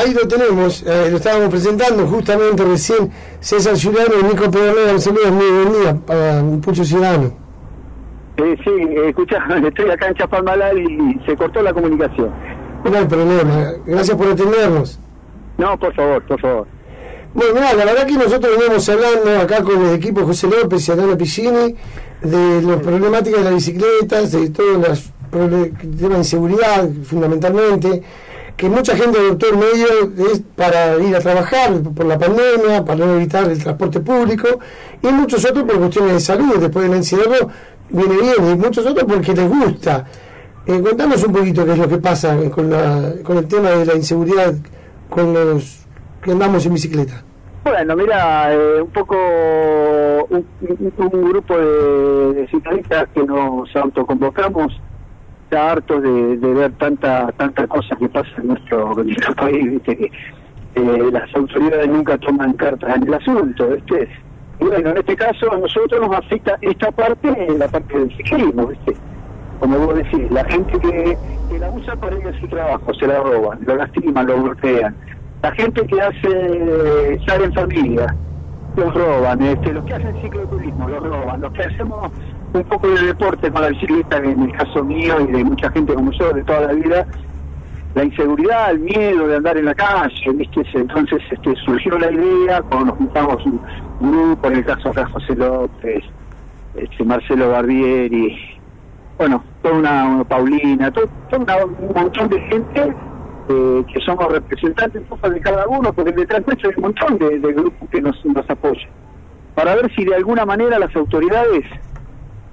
ahí lo tenemos, eh, lo estábamos presentando justamente recién César Ciudadano y Nico Pedernera. Saludos, muy buen día para Pucho Ciudadano. Eh, sí, escucha, estoy acá en Chapalmalal y se cortó la comunicación. No hay problema, gracias por atendernos. No, por favor, por favor. Bueno, mira, la verdad que nosotros veníamos hablando acá con el equipo José López y Adana Piccini de las problemáticas de las bicicletas, de todos los temas de inseguridad fundamentalmente, que mucha gente adoptó el medio es para ir a trabajar por la pandemia, para no evitar el transporte público, y muchos otros por cuestiones de salud, después del encierro viene bien, y muchos otros porque les gusta. Eh, contanos un poquito qué es lo que pasa con, la, con el tema de la inseguridad con los que andamos en bicicleta? Bueno, mira, eh, un poco un, grupo de, ciclistas que nos autoconvocamos, ya hartos de, ver tanta tanta cosa que pasa en nuestro, país, ¿viste? que eh, las autoridades nunca toman cartas en el asunto. ¿viste? Y bueno, en este caso a nosotros nos afecta esta parte, la parte del ciclismo, ¿viste? como vos decís, la gente que, que la usa para ir a su trabajo, se la roban, lo lastiman, lo golpean la gente que hace sale en familia, los roban, este, los que hacen cicloturismo los roban, los que hacemos un poco de deporte con la bicicleta, en el caso mío y de mucha gente como yo de toda la vida, la inseguridad, el miedo de andar en la calle, ¿viste? entonces este, surgió la idea, cuando nos juntamos un, grupo, en el caso acá José López, este, Marcelo Barbieri, bueno, toda una, Paulina, todo, un montón de gente que somos representantes de cada uno, porque detrás de eso hay un montón de, grupos que nos, nos apoyan, para ver si de alguna manera las autoridades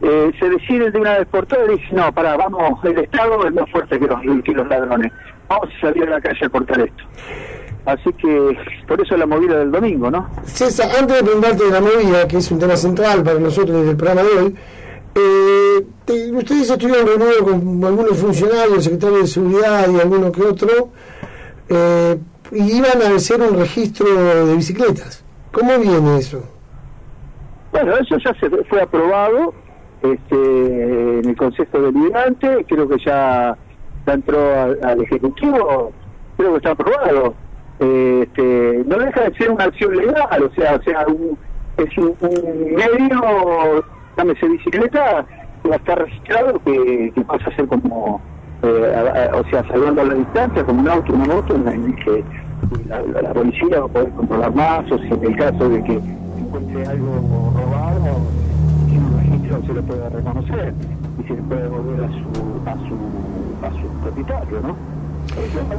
eh, se deciden de una vez por todas y dicen, no, para, vamos, el Estado es más fuerte que los, que los ladrones, vamos a salir a la calle a cortar esto. Así que por eso la movida del domingo, ¿no? César, antes de preguntarte de la movida, que es un tema central para nosotros desde el programa de hoy, eh, ustedes estuvieron reunidos con algunos funcionarios, secretarios de seguridad y alguno que otro, eh, y iban a hacer un registro de bicicletas. ¿Cómo viene eso? Bueno, eso ya se fue aprobado este, en el Consejo Deliberante, creo que ya, entró al, Ejecutivo, creo que está aprobado. este, no deja de ser una acción legal, o sea, o sea es un medio llámese bicicleta, va a estar registrado que, pasa a ser como, eh, o sea, salvando la distancia, como un auto, una moto, en que la, policía va a poder controlar más, o si en el caso de que encuentre algo se lo puede reconocer y se le puede volver a su, a su, a su propietario, ¿no? Eso está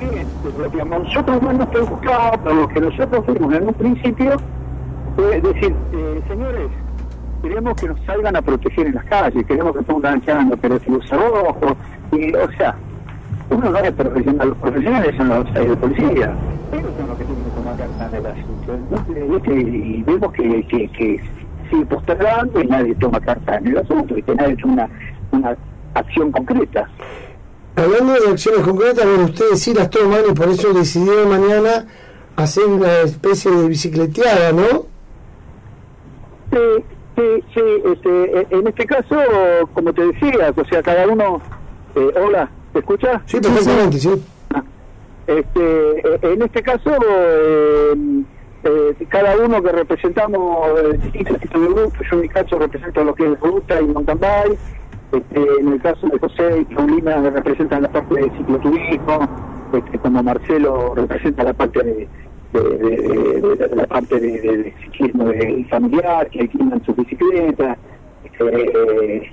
que nosotros no nos lo que nosotros fuimos en un principio, es decir, eh, señores, queremos que nos salgan a proteger en las calles, queremos que pongan echando operativos rojos, y, o sea, uno no es profesional, los profesionales son los de policía, ellos son los que tienen que tomar cartas del asunto. Y vemos que sigue postergando y nadie toma carta en el asunto, y que nadie ha hecho una, una acción concreta. Hablando de acciones concretas, bueno, ustedes sí las toman y por eso decidieron mañana hacer una especie de bicicleteada, ¿no? Sí, Sí, sí, este, en este caso, como te decía, o sea, cada uno... Eh, hola, ¿te escucha? Sí, perfectamente, sí. Ah, este, eh, en este caso, eh, cada uno que representamos distintos tipos de grupos, yo en mi caso represento lo que es ruta y mountain bike, este, en el caso de José y Paulina representan la parte de cicloturismo, este, como Marcelo representa la parte de la parte de, ciclismo familiar, que alquilan sus bicicletas. Eh,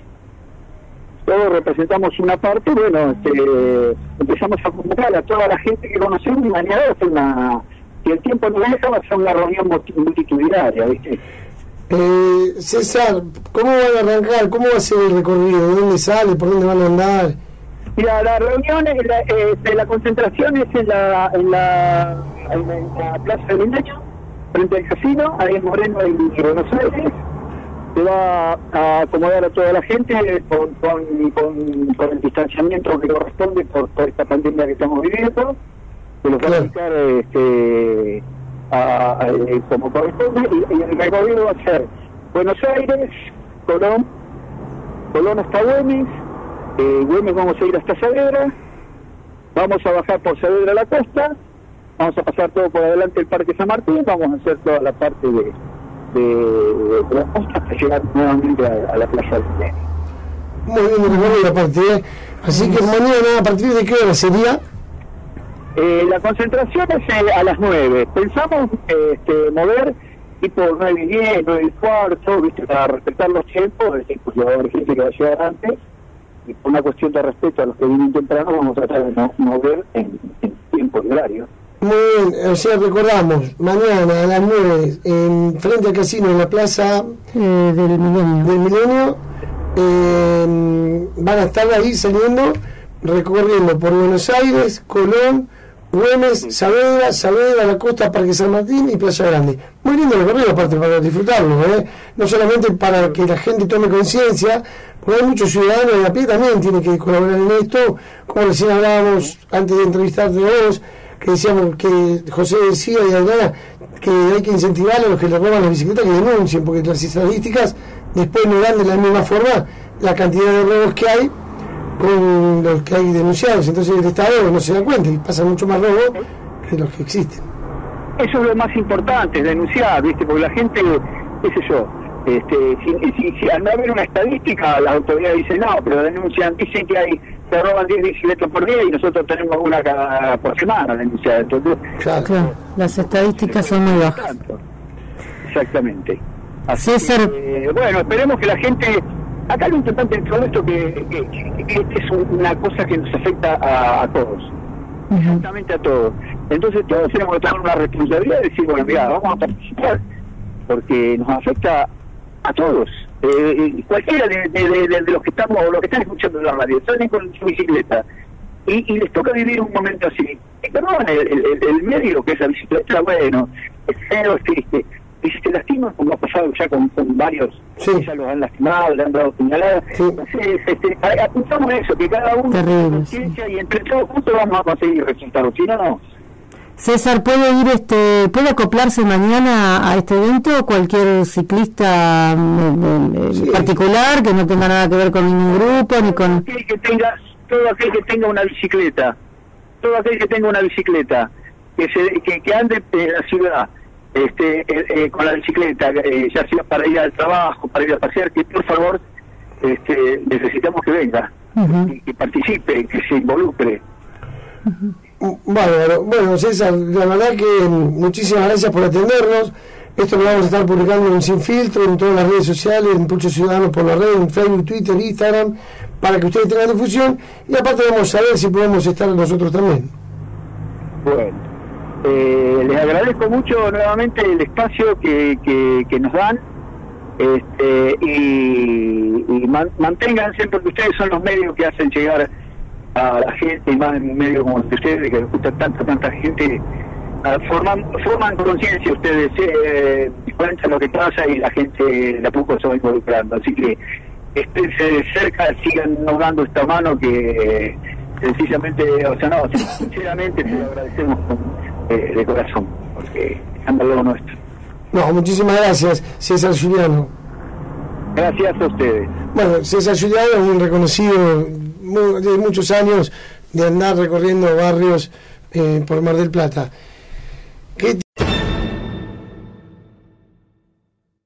todos representamos una parte, bueno, este, empezamos a convocar a toda la gente que conocemos y mañana ser una, si el tiempo no deja, va a ser una reunión multitudinaria, ¿viste? Eh, César, ¿cómo van a arrancar? ¿Cómo va a ser el recorrido? ¿De dónde sale? ¿Por dónde van a andar? Mira, la reunión, la, eh, de la concentración es en la, en la, en la Plaza de Mindeño, frente al casino, ahí en Moreno y Buenos Aires. Se va a acomodar a toda la gente con, con, con, el distanciamiento que corresponde por, por, esta pandemia que estamos viviendo. Se lo va a aplicar este, a, eh, como corresponde y, el recorrido va a ser Buenos Aires, Colón, Colón hasta Güemes, eh, Güemes vamos a ir hasta Saavedra, vamos a bajar por Saavedra a la costa, vamos a pasar todo por adelante el Parque San Martín, vamos a hacer toda la parte de, de, de la costa hasta llegar nuevamente a, la Plaza del Muy bien, recuerdo la parte, ¿eh? Así que mañana, ¿a partir de qué hora sería? Eh, la concentración es eh, a las 9. Pensamos este, mover tipo 9 y 10, 9 y cuarto, ¿viste? para respetar los tiempos, es decir, pues gente que va a llegar antes, y por una cuestión de respeto a los que vienen temprano, vamos a tratar de no mover en, en tiempo horario. Muy bien, o sea, recordamos, mañana a las 9, en frente al casino, en la plaza eh, del Milenio, del Milenio eh, van a estar ahí saliendo, recorriendo por Buenos Aires, Colón, Güemes, Saavedra, Saavedra, la costa, Parque San Martín y Playa Grande. Muy lindo recorrido, aparte, para disfrutarlo, ¿eh? no solamente para que la gente tome conciencia, porque hay muchos ciudadanos y a pie también tienen que colaborar en esto, como recién hablábamos antes de entrevistarte vos, que decíamos que José decía y Adriana que hay que incentivar a los que le roban las bicicletas que denuncien, porque las estadísticas después no dan de la misma forma la cantidad de robos que hay con los que hay denunciados. Entonces el Estado no se da cuenta y pasa mucho más robo que los que existen. Eso es lo más importante, denunciar, ¿viste? Porque la gente, qué sé yo, este, si, si, al no haber una estadística, las autoridades dicen no, pero denuncian, dicen que hay se roban 10 bicicletas por día y nosotros tenemos una cada por semana denunciada. Entonces, claro, las estadísticas son muy bajas. Exactamente. Así César. bueno, esperemos que la gente acá lo importante en todo esto que, que, es una cosa que nos afecta a, todos, exactamente a todos. Entonces todos tenemos que tener una responsabilidad de decir, bueno, mira, vamos a participar, porque nos afecta a todos. Eh, cualquiera de, de, los que estamos o los que están escuchando la radio, salen con su bicicleta y, y les toca vivir un momento así. Y perdón, el, el, el, medio que es la bicicleta, bueno, es es triste y si te lastiman, como ha pasado ya con, con varios, ya los han lastimado, le han dado puñaladas, entonces este, apuntamos eso, que cada uno tiene conciencia y entre todos juntos vamos a conseguir resultados, si no, no. César, ¿puede ir este, puede acoplarse mañana a este evento cualquier ciclista mm, particular que no tenga nada que ver con ningún grupo ni con aquel que tenga todo aquel que tenga una bicicleta, todo aquel que tenga una bicicleta que se, que, que ande en la ciudad este, eh, eh, con la bicicleta, eh, ya sea para ir al trabajo, para ir a pasear, que por favor este, necesitamos que venga, y que participe, que se involucre. Bueno, bueno, César, la verdad que muchísimas gracias por atendernos. Esto lo vamos a estar publicando en Sin Filtro, en todas las redes sociales, en Pulso Ciudadanos por la red, en Facebook, Twitter, Instagram, para que ustedes tengan difusión. Y aparte vamos a ver si podemos estar nosotros también. Bueno. Eh, les agradezco mucho nuevamente el espacio que, que, nos dan este, y, y manténganse porque ustedes son los medios que hacen llegar a la gente y más en medios como ustedes que gusta tanta tanta gente. Ah, forman forman conciencia ustedes eh, cuentan lo que pasa y la gente de a poco se va involucrando. Así que estén cerca sigan dando esta mano que sencillamente o sea no sinceramente te lo agradecemos de corazón, porque anda lo nuestro. No, muchísimas gracias, César Juliano. Gracias a ustedes. Bueno, César Juliano es un reconocido de muchos años de andar recorriendo barrios eh, por Mar del Plata. ¿Qué